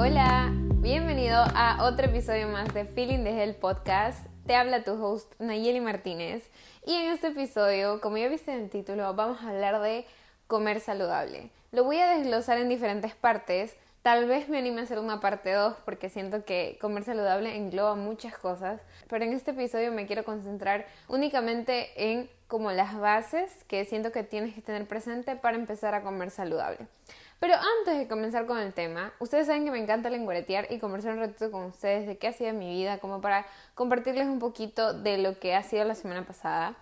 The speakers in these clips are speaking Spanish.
Hola, bienvenido a otro episodio más de Feeling the Hell Podcast. Te habla tu host Nayeli Martínez y en este episodio, como ya viste en el título, vamos a hablar de comer saludable. Lo voy a desglosar en diferentes partes. Tal vez me anime a hacer una parte 2 porque siento que comer saludable engloba muchas cosas, pero en este episodio me quiero concentrar únicamente en como las bases que siento que tienes que tener presente para empezar a comer saludable. Pero antes de comenzar con el tema, ustedes saben que me encanta lenguaretear y conversar un ratito con ustedes de qué ha sido mi vida, como para compartirles un poquito de lo que ha sido la semana pasada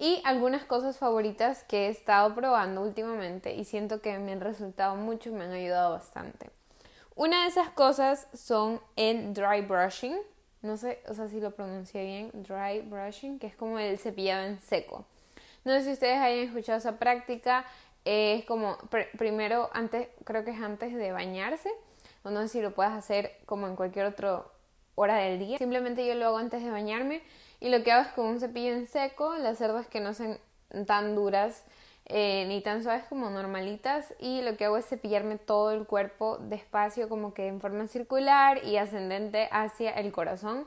y algunas cosas favoritas que he estado probando últimamente y siento que me han resultado mucho me han ayudado bastante. Una de esas cosas son el dry brushing, no sé, o sea, si lo pronuncié bien, dry brushing, que es como el cepillado en seco. No sé si ustedes hayan escuchado esa práctica, es como primero antes, creo que es antes de bañarse, o no sé si lo puedes hacer como en cualquier otra hora del día. Simplemente yo lo hago antes de bañarme y lo que hago es con un cepillo en seco, las cerdas que no sean tan duras eh, ni tan suaves como normalitas. Y lo que hago es cepillarme todo el cuerpo despacio como que en forma circular y ascendente hacia el corazón.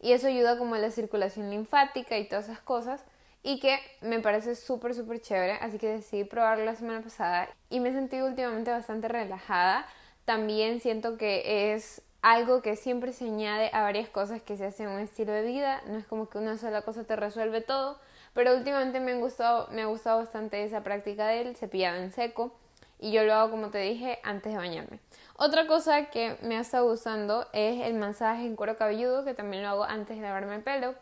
Y eso ayuda como a la circulación linfática y todas esas cosas y que me parece súper súper chévere así que decidí probarlo la semana pasada y me he sentido últimamente bastante relajada también siento que es algo que siempre se añade a varias cosas que se hacen un estilo de vida no es como que una sola cosa te resuelve todo pero últimamente me, han gustado, me ha gustado bastante esa práctica del cepillado en seco y yo lo hago como te dije antes de bañarme. Otra cosa que me ha estado gustando es el masaje en cuero cabelludo que también lo hago antes de lavarme el pelo.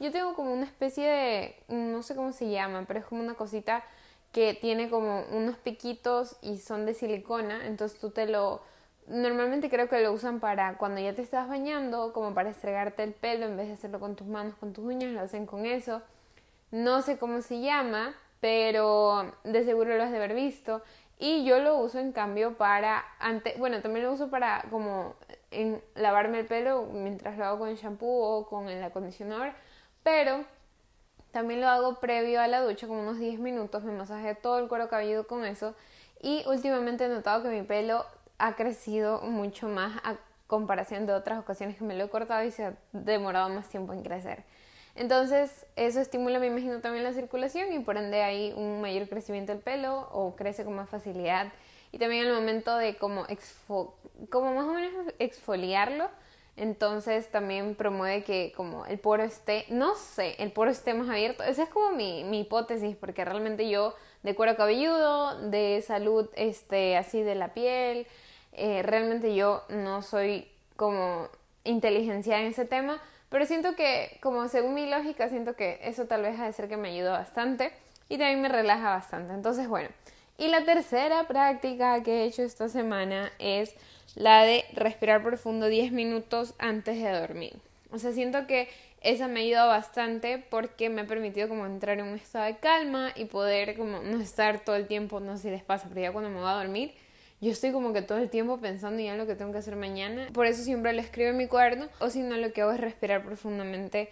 Yo tengo como una especie de, no sé cómo se llama, pero es como una cosita que tiene como unos piquitos y son de silicona, entonces tú te lo normalmente creo que lo usan para cuando ya te estás bañando, como para estregarte el pelo, en vez de hacerlo con tus manos, con tus uñas, lo hacen con eso. No sé cómo se llama, pero de seguro lo has de haber visto. Y yo lo uso en cambio para, ante, bueno, también lo uso para como en lavarme el pelo mientras lo hago con el shampoo o con el acondicionador, pero también lo hago previo a la ducha, como unos 10 minutos, me masajeo todo el cuero cabelludo con eso y últimamente he notado que mi pelo ha crecido mucho más a comparación de otras ocasiones que me lo he cortado y se ha demorado más tiempo en crecer. Entonces, eso estimula, me imagino, también la circulación y por ende hay un mayor crecimiento del pelo o crece con más facilidad. Y también el momento de como, como más o menos exfoliarlo, entonces también promueve que como el poro esté, no sé, el poro esté más abierto. Esa es como mi, mi hipótesis, porque realmente yo de cuero cabelludo, de salud este, así de la piel, eh, realmente yo no soy como inteligencia en ese tema, pero siento que, como según mi lógica, siento que eso tal vez ha de ser que me ayuda bastante y también me relaja bastante. Entonces, bueno. Y la tercera práctica que he hecho esta semana es la de respirar profundo 10 minutos antes de dormir. O sea, siento que esa me ha ayudado bastante porque me ha permitido como entrar en un estado de calma y poder como no estar todo el tiempo, no sé si les pasa, pero ya cuando me voy a dormir yo estoy como que todo el tiempo pensando ya en lo que tengo que hacer mañana. Por eso siempre lo escribo en mi cuaderno. O si no, lo que hago es respirar profundamente,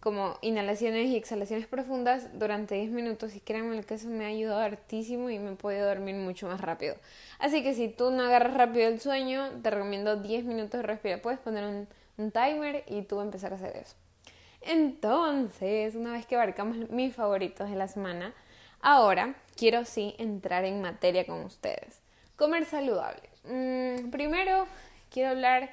como inhalaciones y exhalaciones profundas durante 10 minutos. Y créanme que eso me ha ayudado hartísimo y me he podido dormir mucho más rápido. Así que si tú no agarras rápido el sueño, te recomiendo 10 minutos de respirar. Puedes poner un, un timer y tú empezar a hacer eso. Entonces, una vez que abarcamos mis favoritos de la semana, ahora quiero sí entrar en materia con ustedes. Comer saludable. Mm, primero, quiero hablar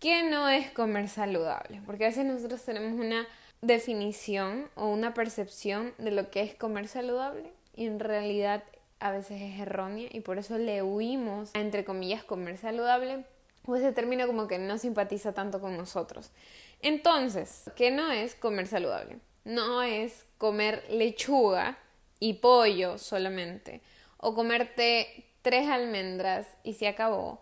qué no es comer saludable, porque a veces nosotros tenemos una definición o una percepción de lo que es comer saludable y en realidad a veces es errónea y por eso le huimos a, entre comillas, comer saludable o ese término como que no simpatiza tanto con nosotros. Entonces, ¿qué no es comer saludable? No es comer lechuga y pollo solamente o comerte tres almendras y se acabó,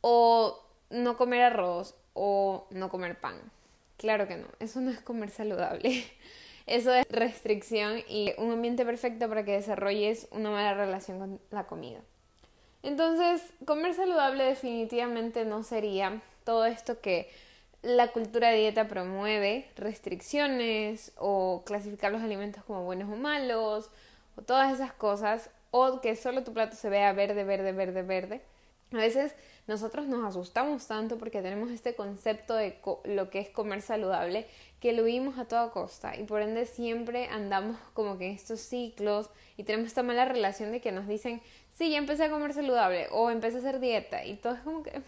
o no comer arroz o no comer pan. Claro que no, eso no es comer saludable. Eso es restricción y un ambiente perfecto para que desarrolles una mala relación con la comida. Entonces, comer saludable definitivamente no sería todo esto que la cultura de dieta promueve, restricciones o clasificar los alimentos como buenos o malos, o todas esas cosas o que solo tu plato se vea verde, verde, verde, verde. A veces nosotros nos asustamos tanto porque tenemos este concepto de lo que es comer saludable que lo vimos a toda costa y por ende siempre andamos como que en estos ciclos y tenemos esta mala relación de que nos dicen, sí, ya empecé a comer saludable o empecé a hacer dieta y todo es como que...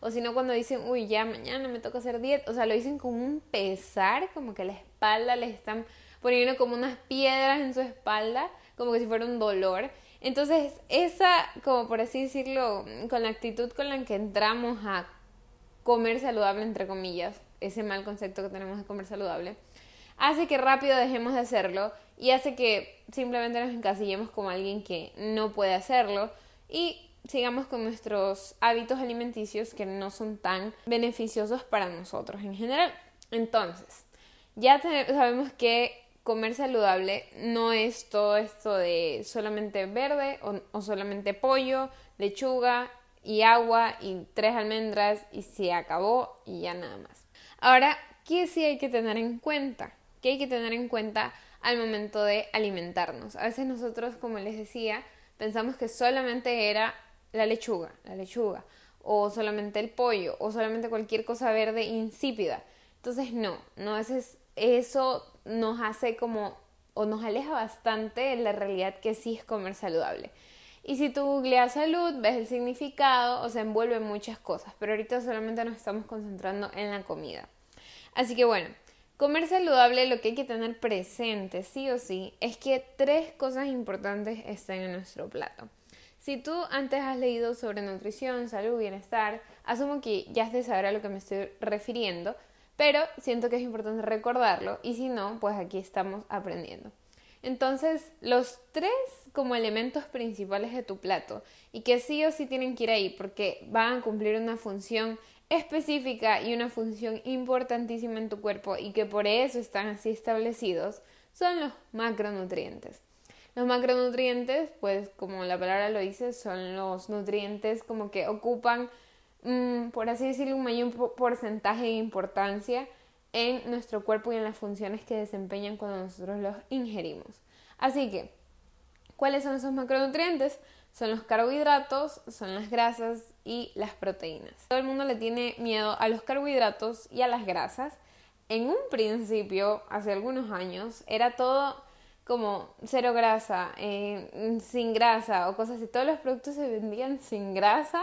O si no, cuando dicen, uy, ya mañana me toca hacer dieta, o sea, lo dicen con un pesar, como que la espalda les están poniendo como unas piedras en su espalda, como que si fuera un dolor. Entonces, esa, como por así decirlo, con la actitud con la que entramos a comer saludable, entre comillas, ese mal concepto que tenemos de comer saludable, hace que rápido dejemos de hacerlo y hace que simplemente nos encasillemos como alguien que no puede hacerlo y sigamos con nuestros hábitos alimenticios que no son tan beneficiosos para nosotros en general. Entonces, ya sabemos que comer saludable no es todo esto de solamente verde o, solamente pollo, lechuga y agua y tres almendras y se acabó y ya nada más. Ahora, ¿qué sí hay que tener en cuenta? ¿Qué hay que tener en cuenta al momento de alimentarnos? A veces nosotros, como les decía, pensamos que solamente era la lechuga, la lechuga, o solamente el pollo, o solamente cualquier cosa verde insípida. Entonces, no, no, es eso nos hace como o nos aleja bastante de la realidad que sí es comer saludable. Y si tú googleas salud, ves el significado, o se envuelve muchas cosas, pero ahorita solamente nos estamos concentrando en la comida. Así que bueno, comer saludable lo que hay que tener presente, sí o sí, es que tres cosas importantes están en nuestro plato. Si tú antes has leído sobre nutrición, salud, bienestar, asumo que ya has de saber a lo que me estoy refiriendo, pero siento que es importante recordarlo y si no, pues aquí estamos aprendiendo. Entonces, los tres como elementos principales de tu plato y que sí o sí tienen que ir ahí porque van a cumplir una función específica y una función importantísima en tu cuerpo y que por eso están así establecidos son los macronutrientes. Los macronutrientes, pues como la palabra lo dice, son los nutrientes como que ocupan Mm, por así decirlo, un mayor porcentaje de importancia en nuestro cuerpo y en las funciones que desempeñan cuando nosotros los ingerimos. Así que, ¿cuáles son esos macronutrientes? Son los carbohidratos, son las grasas y las proteínas. Todo el mundo le tiene miedo a los carbohidratos y a las grasas. En un principio, hace algunos años, era todo como cero grasa, eh, sin grasa o cosas así. Todos los productos se vendían sin grasa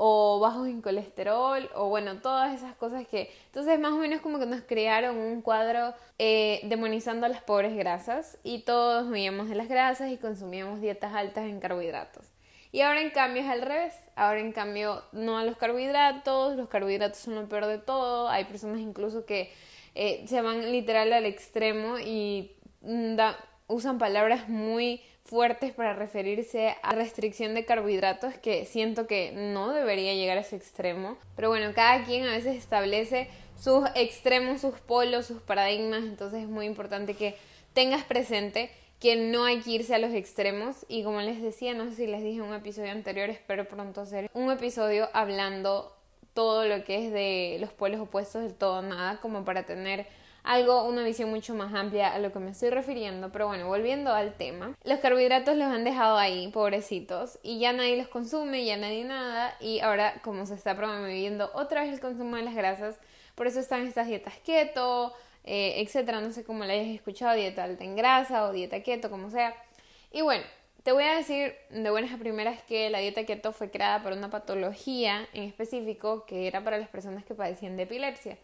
o bajos en colesterol, o bueno, todas esas cosas que... Entonces más o menos como que nos crearon un cuadro eh, demonizando a las pobres grasas y todos huíamos de las grasas y consumíamos dietas altas en carbohidratos. Y ahora en cambio es al revés, ahora en cambio no a los carbohidratos, los carbohidratos son lo peor de todo, hay personas incluso que eh, se van literal al extremo y mm, usan palabras muy fuertes para referirse a restricción de carbohidratos que siento que no debería llegar a ese extremo. Pero bueno, cada quien a veces establece sus extremos, sus polos, sus paradigmas, entonces es muy importante que tengas presente que no hay que irse a los extremos y como les decía, no sé si les dije en un episodio anterior, espero pronto hacer un episodio hablando todo lo que es de los polos opuestos del todo nada, como para tener algo, una visión mucho más amplia a lo que me estoy refiriendo. Pero bueno, volviendo al tema, los carbohidratos los han dejado ahí, pobrecitos, y ya nadie los consume, ya nadie nada, y ahora como se está promoviendo otra vez el consumo de las grasas, por eso están estas dietas keto, eh, etcétera, no sé cómo la hayas escuchado, dieta alta en grasa o dieta keto, como sea. Y bueno, te voy a decir de buenas a primeras que la dieta keto fue creada por una patología en específico que era para las personas que padecían de epilepsia.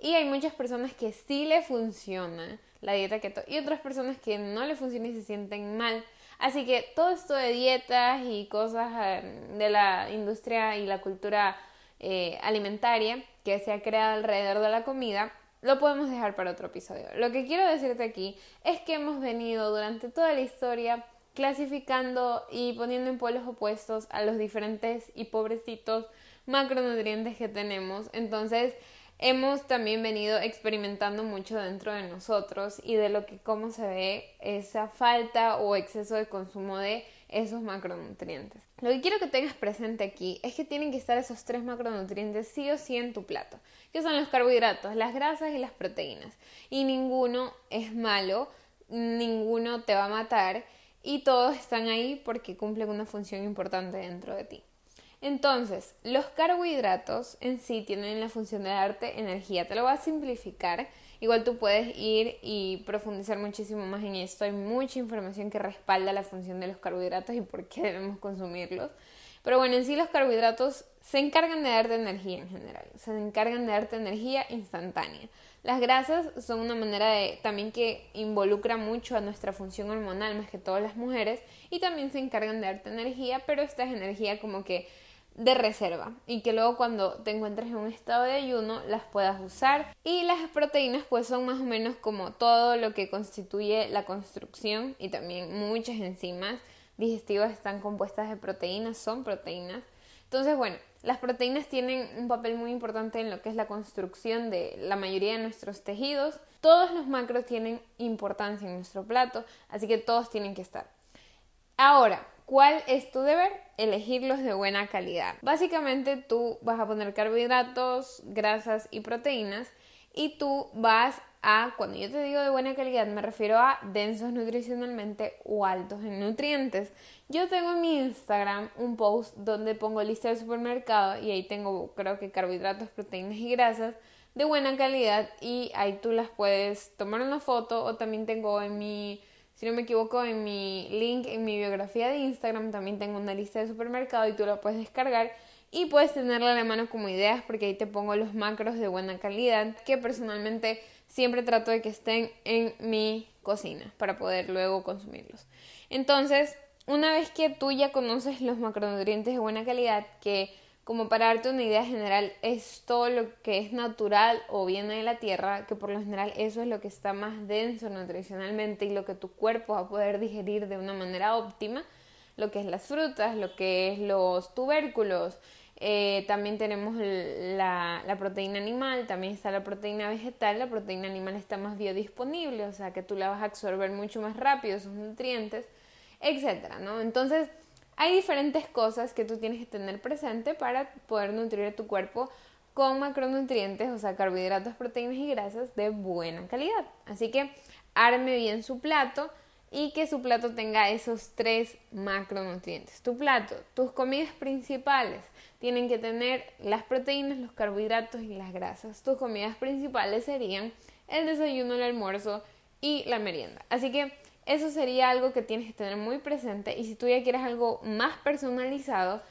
Y hay muchas personas que sí le funciona la dieta keto y otras personas que no le funciona y se sienten mal. Así que todo esto de dietas y cosas eh, de la industria y la cultura eh, alimentaria que se ha creado alrededor de la comida, lo podemos dejar para otro episodio. Lo que quiero decirte aquí es que hemos venido durante toda la historia clasificando y poniendo en polos opuestos a los diferentes y pobrecitos macronutrientes que tenemos. Entonces, hemos también venido experimentando mucho dentro de nosotros y de lo que cómo se ve esa falta o exceso de consumo de esos macronutrientes. Lo que quiero que tengas presente aquí es que tienen que estar esos tres macronutrientes sí o sí en tu plato, que son los carbohidratos, las grasas y las proteínas. Y ninguno es malo, ninguno te va a matar y todos están ahí porque cumplen una función importante dentro de ti. Entonces, los carbohidratos en sí tienen la función de darte energía. Te lo voy a simplificar. Igual tú puedes ir y profundizar muchísimo más en esto. Hay mucha información que respalda la función de los carbohidratos y por qué debemos consumirlos. Pero bueno, en sí los carbohidratos se encargan de darte energía en general. Se encargan de darte energía instantánea. Las grasas son una manera de también que involucra mucho a nuestra función hormonal más que todas las mujeres y también se encargan de darte energía, pero esta es energía como que de reserva y que luego cuando te encuentres en un estado de ayuno las puedas usar y las proteínas pues son más o menos como todo lo que constituye la construcción y también muchas enzimas digestivas están compuestas de proteínas, son proteínas. Entonces bueno, las proteínas tienen un papel muy importante en lo que es la construcción de la mayoría de nuestros tejidos. Todos los macros tienen importancia en nuestro plato, así que todos tienen que estar. Ahora, ¿cuál es tu deber? Elegirlos de buena calidad. Básicamente tú vas a poner carbohidratos, grasas y proteínas y tú vas a, cuando yo te digo de buena calidad, me refiero a densos nutricionalmente o altos en nutrientes. Yo tengo en mi Instagram un post donde pongo lista del supermercado y ahí tengo creo que carbohidratos, proteínas y grasas de buena calidad y ahí tú las puedes tomar una foto o también tengo en mi, si no me equivoco, en mi link, en mi biografía de Instagram también tengo una lista de supermercado y tú la puedes descargar y puedes tenerla a la mano como ideas porque ahí te pongo los macros de buena calidad que personalmente siempre trato de que estén en mi cocina para poder luego consumirlos. Entonces, una vez que tú ya conoces los macronutrientes de buena calidad, que como para darte una idea general es todo lo que es natural o viene de la tierra, que por lo general eso es lo que está más denso nutricionalmente y lo que tu cuerpo va a poder digerir de una manera óptima, lo que es las frutas, lo que es los tubérculos, eh, también tenemos la, proteína animal, también está la proteína vegetal. La proteína animal está más biodisponible, o sea que tú la vas a absorber mucho más rápido, esos nutrientes, etcétera, ¿no? Entonces, hay diferentes cosas que tú tienes que tener presente para poder nutrir tu cuerpo con macronutrientes, o sea, carbohidratos, proteínas y grasas de buena calidad. Así que arme bien su plato y que su plato tenga esos tres macronutrientes. Tu plato, tus comidas principales tienen que tener las proteínas, los carbohidratos y las grasas. Tus comidas principales serían el desayuno, el almuerzo y la merienda. Así que eso sería algo que tienes que tener muy presente. Y si tú ya quieres algo más personalizado,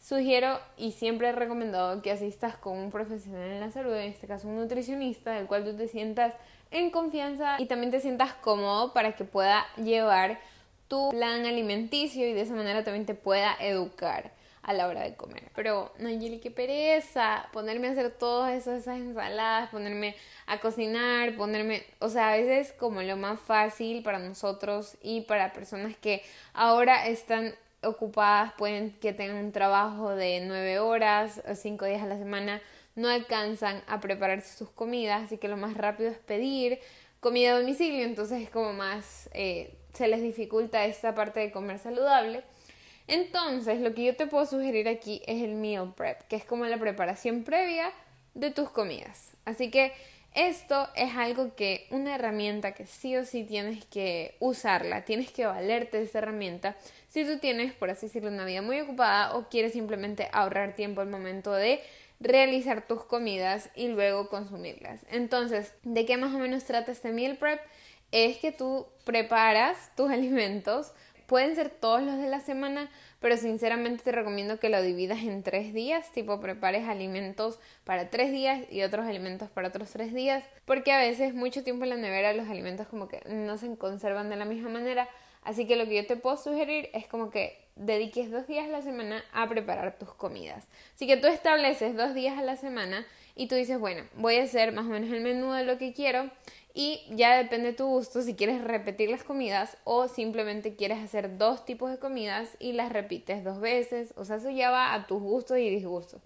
sugiero y siempre he recomendado que asistas con un profesional en la salud, en este caso un nutricionista, del cual tú te sientas en confianza y también te sientas cómodo para que pueda llevar tu plan alimenticio y de esa manera también te pueda educar a la hora de comer. Pero, Nayeli, qué pereza ponerme a hacer todas esas ensaladas, ponerme a cocinar, ponerme, o sea, a veces como lo más fácil para nosotros y para personas que ahora están ocupadas, pueden que tengan un trabajo de nueve horas, cinco días a la semana, no alcanzan a prepararse sus comidas, así que lo más rápido es pedir comida a domicilio, entonces es como más, eh, se les dificulta esta parte de comer saludable. Entonces, lo que yo te puedo sugerir aquí es el meal prep, que es como la preparación previa de tus comidas. Así que esto es algo que, una herramienta que sí o sí tienes que usarla, tienes que valerte de esa herramienta si tú tienes, por así decirlo, una vida muy ocupada o quieres simplemente ahorrar tiempo al momento de realizar tus comidas y luego consumirlas. Entonces, ¿de qué más o menos trata este meal prep? Es que tú preparas tus alimentos Pueden ser todos los de la semana, pero sinceramente te recomiendo que lo dividas en tres días, tipo prepares alimentos para tres días y otros alimentos para otros tres días, porque a veces mucho tiempo en la nevera los alimentos como que no se conservan de la misma manera, así que lo que yo te puedo sugerir es como que dediques dos días a la semana a preparar tus comidas. Así que tú estableces dos días a la semana y tú dices, bueno, voy a hacer más o menos el menú de lo que quiero y ya depende de tu gusto si quieres repetir las comidas o simplemente quieres hacer dos tipos de comidas y las repites dos veces. O sea, eso ya va a tus gustos y disgustos.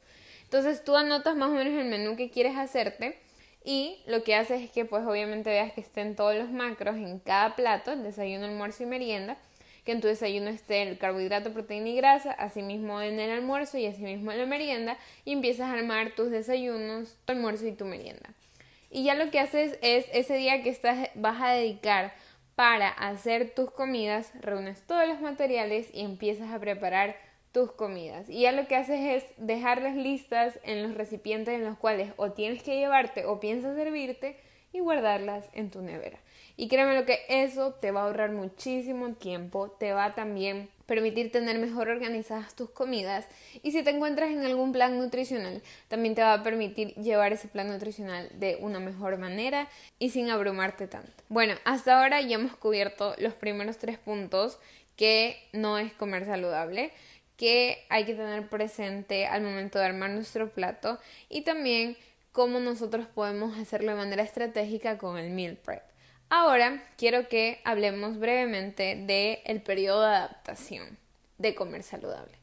Entonces tú anotas más o menos el menú que quieres hacerte y lo que haces es que pues obviamente veas que estén todos los macros en cada plato, el desayuno, almuerzo y merienda, que en tu desayuno esté el carbohidrato, proteína y grasa, asimismo en el almuerzo y asimismo en la merienda y empiezas a armar tus desayunos, tu almuerzo y tu merienda. Y ya lo que haces es ese día que estás, vas a dedicar para hacer tus comidas, reúnes todos los materiales y empiezas a preparar tus comidas. Y ya lo que haces es dejarlas listas en los recipientes en los cuales o tienes que llevarte o piensas servirte y guardarlas en tu nevera. Y créeme lo que eso te va a ahorrar muchísimo tiempo, te va también permitir tener mejor organizadas tus comidas y si te encuentras en algún plan nutricional, también te va a permitir llevar ese plan nutricional de una mejor manera y sin abrumarte tanto. Bueno, hasta ahora ya hemos cubierto los primeros tres puntos que no es comer saludable que hay que tener presente al momento de armar nuestro plato y también cómo nosotros podemos hacerlo de manera estratégica con el meal prep. Ahora quiero que hablemos brevemente del el periodo de adaptación de comer saludable.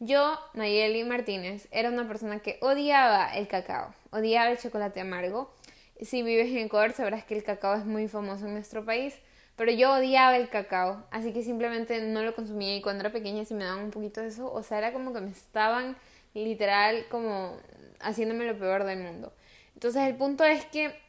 Yo, Nayeli Martínez, era una persona que odiaba el cacao, odiaba el chocolate amargo. Si vives en Ecuador sabrás que el cacao es muy famoso en nuestro país, pero yo odiaba el cacao, así que simplemente no lo consumía y cuando era pequeña si me daban un poquito de eso, o sea, era como que me estaban literal como haciéndome lo peor del mundo. Entonces el punto es que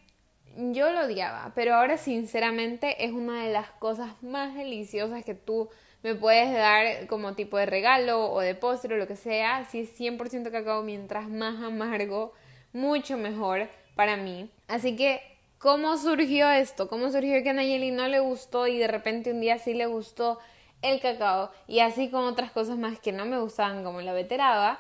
yo lo odiaba, pero ahora sinceramente es una de las cosas más deliciosas que tú me puedes dar como tipo de regalo o de postre o lo que sea. Si es 100% cacao, mientras más amargo, mucho mejor para mí. Así que ¿Cómo surgió esto? ¿Cómo surgió que a Nayeli no le gustó y de repente un día sí le gustó el cacao y así con otras cosas más que no me gustaban como la veteraba?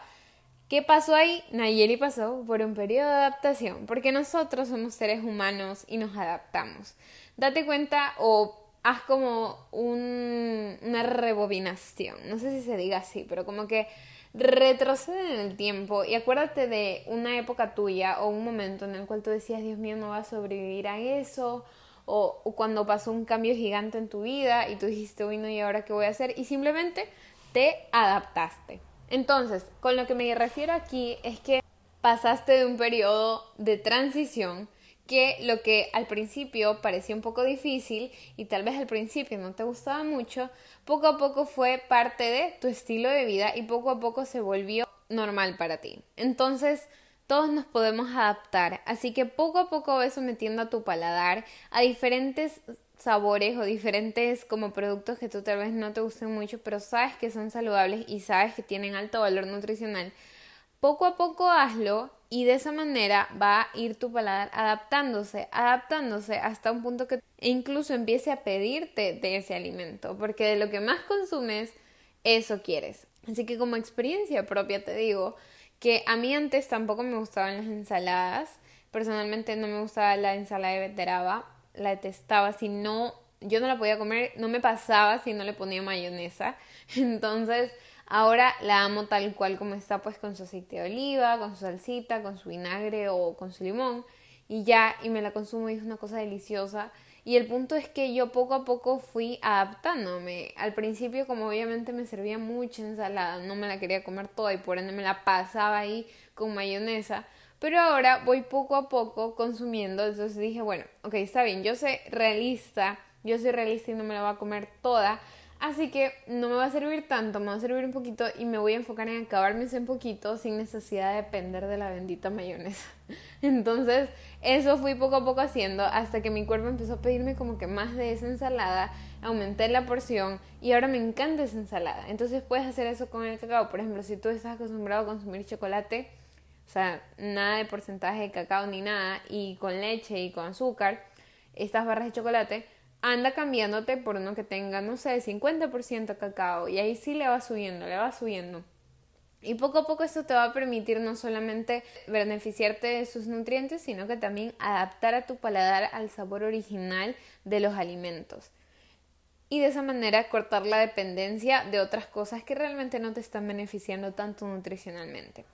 ¿Qué pasó ahí? Nayeli pasó por un periodo de adaptación, porque nosotros somos seres humanos y nos adaptamos. Date cuenta o haz como una rebobinación, no sé si se diga así, pero como que retrocede en el tiempo y acuérdate de una época tuya o un momento en el cual tú decías, Dios mío, no va a sobrevivir a eso, o, cuando pasó un cambio gigante en tu vida y tú dijiste, uy, no, ¿y ahora qué voy a hacer? Y simplemente te adaptaste. Entonces, con lo que me refiero aquí es que pasaste de un periodo de transición que lo que al principio parecía un poco difícil y tal vez al principio no te gustaba mucho, poco a poco fue parte de tu estilo de vida y poco a poco se volvió normal para ti. Entonces, todos nos podemos adaptar, así que poco a poco vas sometiendo a tu paladar a diferentes sabores o diferentes como productos que tú tal vez no te gusten mucho, pero sabes que son saludables y sabes que tienen alto valor nutricional. Poco a poco hazlo y de esa manera va a ir tu paladar adaptándose, adaptándose hasta un punto que incluso empiece a pedirte de ese alimento, porque de lo que más consumes, eso quieres. Así que como experiencia propia te digo que a mí antes tampoco me gustaban las ensaladas, personalmente no me gustaba la ensalada de beteraba, la detestaba si no, yo no la podía comer, no me pasaba si no le ponía mayonesa, entonces Ahora la amo tal cual como está, pues con su aceite de oliva, con su salsita, con su vinagre o con su limón y ya, y me la consumo y es una cosa deliciosa. Y el punto es que yo poco a poco fui adaptándome. Al principio, como obviamente me servía mucha ensalada, no me la quería comer toda y por ende me la pasaba ahí con mayonesa. Pero ahora voy poco a poco consumiendo, entonces dije, bueno, ok, está bien, yo soy realista, yo soy realista y no me la voy a comer toda, Así que no me va a servir tanto, me va a servir un poquito y me voy a enfocar en acabarme ese poquito sin necesidad de depender de la bendita mayonesa. Entonces, eso fui poco a poco haciendo hasta que mi cuerpo empezó a pedirme como que más de esa ensalada, aumenté la porción y ahora me encanta esa ensalada. Entonces, puedes hacer eso con el cacao. Por ejemplo, si tú estás acostumbrado a consumir chocolate, o sea, nada de porcentaje de cacao ni nada, y con leche y con azúcar, estas barras de chocolate, anda cambiándote por uno que tenga, no sé, 50% cacao y ahí sí le va subiendo, le va subiendo. Y poco a poco esto te va a permitir no solamente beneficiarte de sus nutrientes, sino que también adaptar a tu paladar al sabor original de los alimentos. Y de esa manera cortar la dependencia de otras cosas que realmente no te están beneficiando tanto nutricionalmente.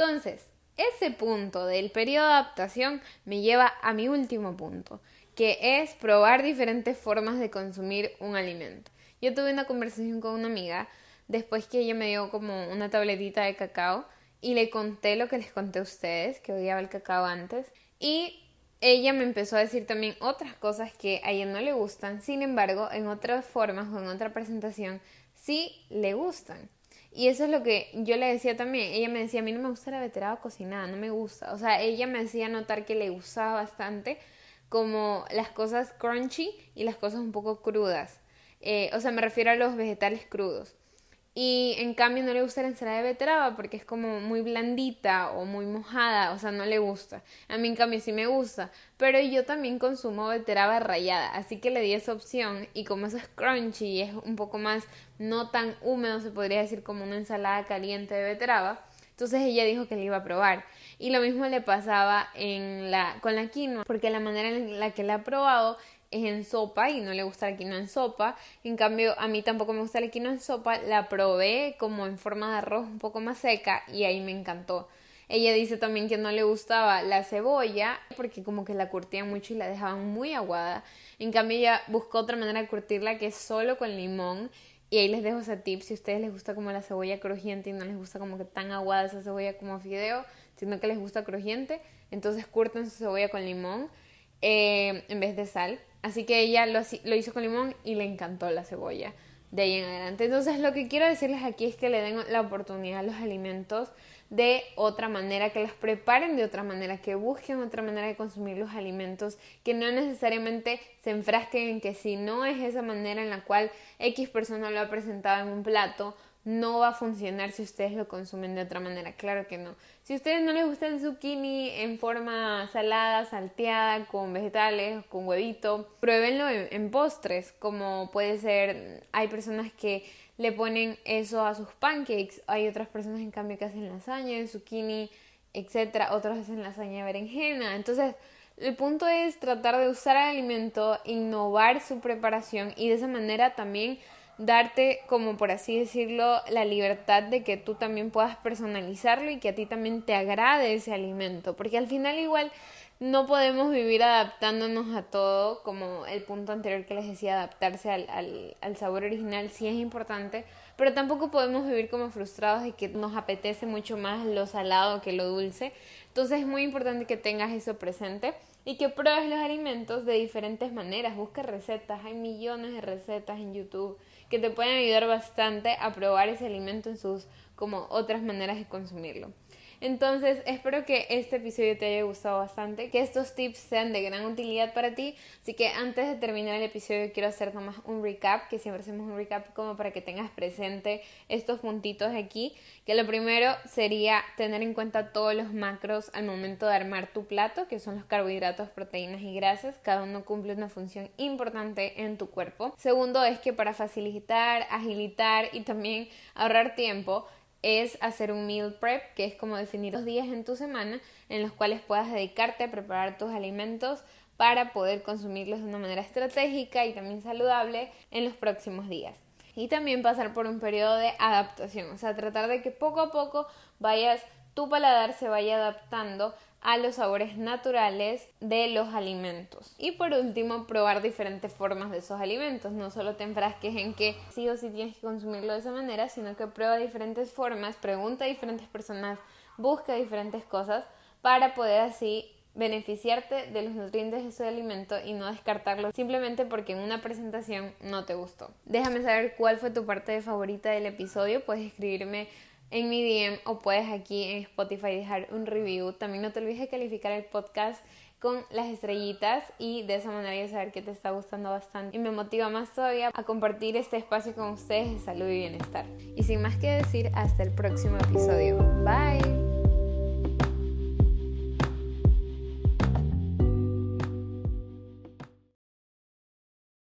Entonces, ese punto del periodo de adaptación me lleva a mi último punto, que es probar diferentes formas de consumir un alimento. Yo tuve una conversación con una amiga después que ella me dio como una tabletita de cacao y le conté lo que les conté a ustedes, que odiaba el cacao antes, y ella me empezó a decir también otras cosas que a ella no le gustan, sin embargo, en otras formas o en otra presentación sí le gustan. Y eso es lo que yo le decía también. Ella me decía, a mí no me gusta la veterada cocinada, no me gusta. O sea, ella me hacía notar que le gustaba bastante como las cosas crunchy y las cosas un poco crudas. Eh, o sea, me refiero a los vegetales crudos. Y en cambio no le gusta la ensalada de beterraga porque es como muy blandita o muy mojada, o sea, no le gusta. A mí en cambio sí me gusta, pero yo también consumo beterraga rallada, así que le di esa opción y como eso es crunchy y es un poco más no tan húmedo, se podría decir como una ensalada caliente de beterraga, entonces ella dijo que le iba a probar. Y lo mismo le pasaba en la, con la quinoa, porque la manera en la que la ha probado es en sopa y no le gusta la quinoa en sopa. En cambio, a mí tampoco me gusta la quinoa en sopa. La probé como en forma de arroz un poco más seca y ahí me encantó. Ella dice también que no le gustaba la cebolla porque como que la curtían mucho y la dejaban muy aguada. En cambio, ella buscó otra manera de curtirla que es solo con limón. Y ahí les dejo ese tip si a ustedes les gusta como la cebolla crujiente y no les gusta como que tan aguada esa cebolla como fideo, sino que les gusta crujiente, entonces curten su cebolla con limón eh, en vez de sal Así que ella lo, lo hizo con limón y le encantó la cebolla de ahí en adelante. Entonces lo que quiero decirles aquí es que le den la oportunidad a los alimentos de otra manera, que los preparen de otra manera, que busquen otra manera de consumir los alimentos, que no necesariamente se enfrasquen en que si no es esa manera en la cual X persona lo ha presentado en un plato, no va a funcionar si ustedes lo consumen de otra manera. Claro que no. Si a ustedes no les gusta el zucchini en forma salada, salteada, con vegetales, con huevito, pruébenlo en, postres, como puede ser, hay personas que le ponen eso a sus pancakes, hay otras personas en cambio que hacen lasaña de zucchini, etcétera, otros hacen lasaña de berenjena. Entonces, el punto es tratar de usar el alimento, innovar su preparación y de esa manera también darte, como por así decirlo, la libertad de que tú también puedas personalizarlo y que a ti también te agrade ese alimento, porque al final igual no podemos vivir adaptándonos a todo, como el punto anterior que les decía, adaptarse al, al, al sabor original sí es importante, pero tampoco podemos vivir como frustrados de que nos apetece mucho más lo salado que lo dulce. Entonces es muy importante que tengas eso presente y que pruebes los alimentos de diferentes maneras. Busca recetas, hay millones de recetas en YouTube que te pueden ayudar bastante a probar ese alimento en sus como otras maneras de consumirlo. Entonces, espero que este episodio te haya gustado bastante, que estos tips sean de gran utilidad para ti. Así que antes de terminar el episodio quiero hacer nomás un recap, que siempre hacemos un recap como para que tengas presente estos puntitos aquí, que lo primero sería tener en cuenta todos los macros al momento de armar tu plato, que son los carbohidratos, proteínas y grasas. Cada uno cumple una función importante en tu cuerpo. Segundo es que para facilitar, agilitar y también ahorrar tiempo, es hacer un meal prep, que es como definir los días en tu semana en los cuales puedas dedicarte a preparar tus alimentos para poder consumirlos de una manera estratégica y también saludable en los próximos días. Y también pasar por un periodo de adaptación, o sea, tratar de que poco a poco vayas, tu paladar se vaya adaptando a los sabores naturales de los alimentos. Y por último, probar diferentes formas de esos alimentos. No solo te enfrasques en que sí o sí tienes que consumirlo de esa manera, sino que prueba diferentes formas, pregunta a diferentes personas, busca diferentes cosas para poder así beneficiarte de los nutrientes de ese alimento y no descartarlo simplemente porque en una presentación no te gustó. Déjame saber cuál fue tu parte favorita del episodio, puedes escribirme en mi DM o puedes aquí en Spotify dejar un review. También no te olvides de calificar el podcast con las estrellitas y de esa manera ya saber que te está gustando bastante y me motiva más todavía a compartir este espacio con ustedes de salud y bienestar. Y sin más que decir, hasta el próximo episodio. Bye.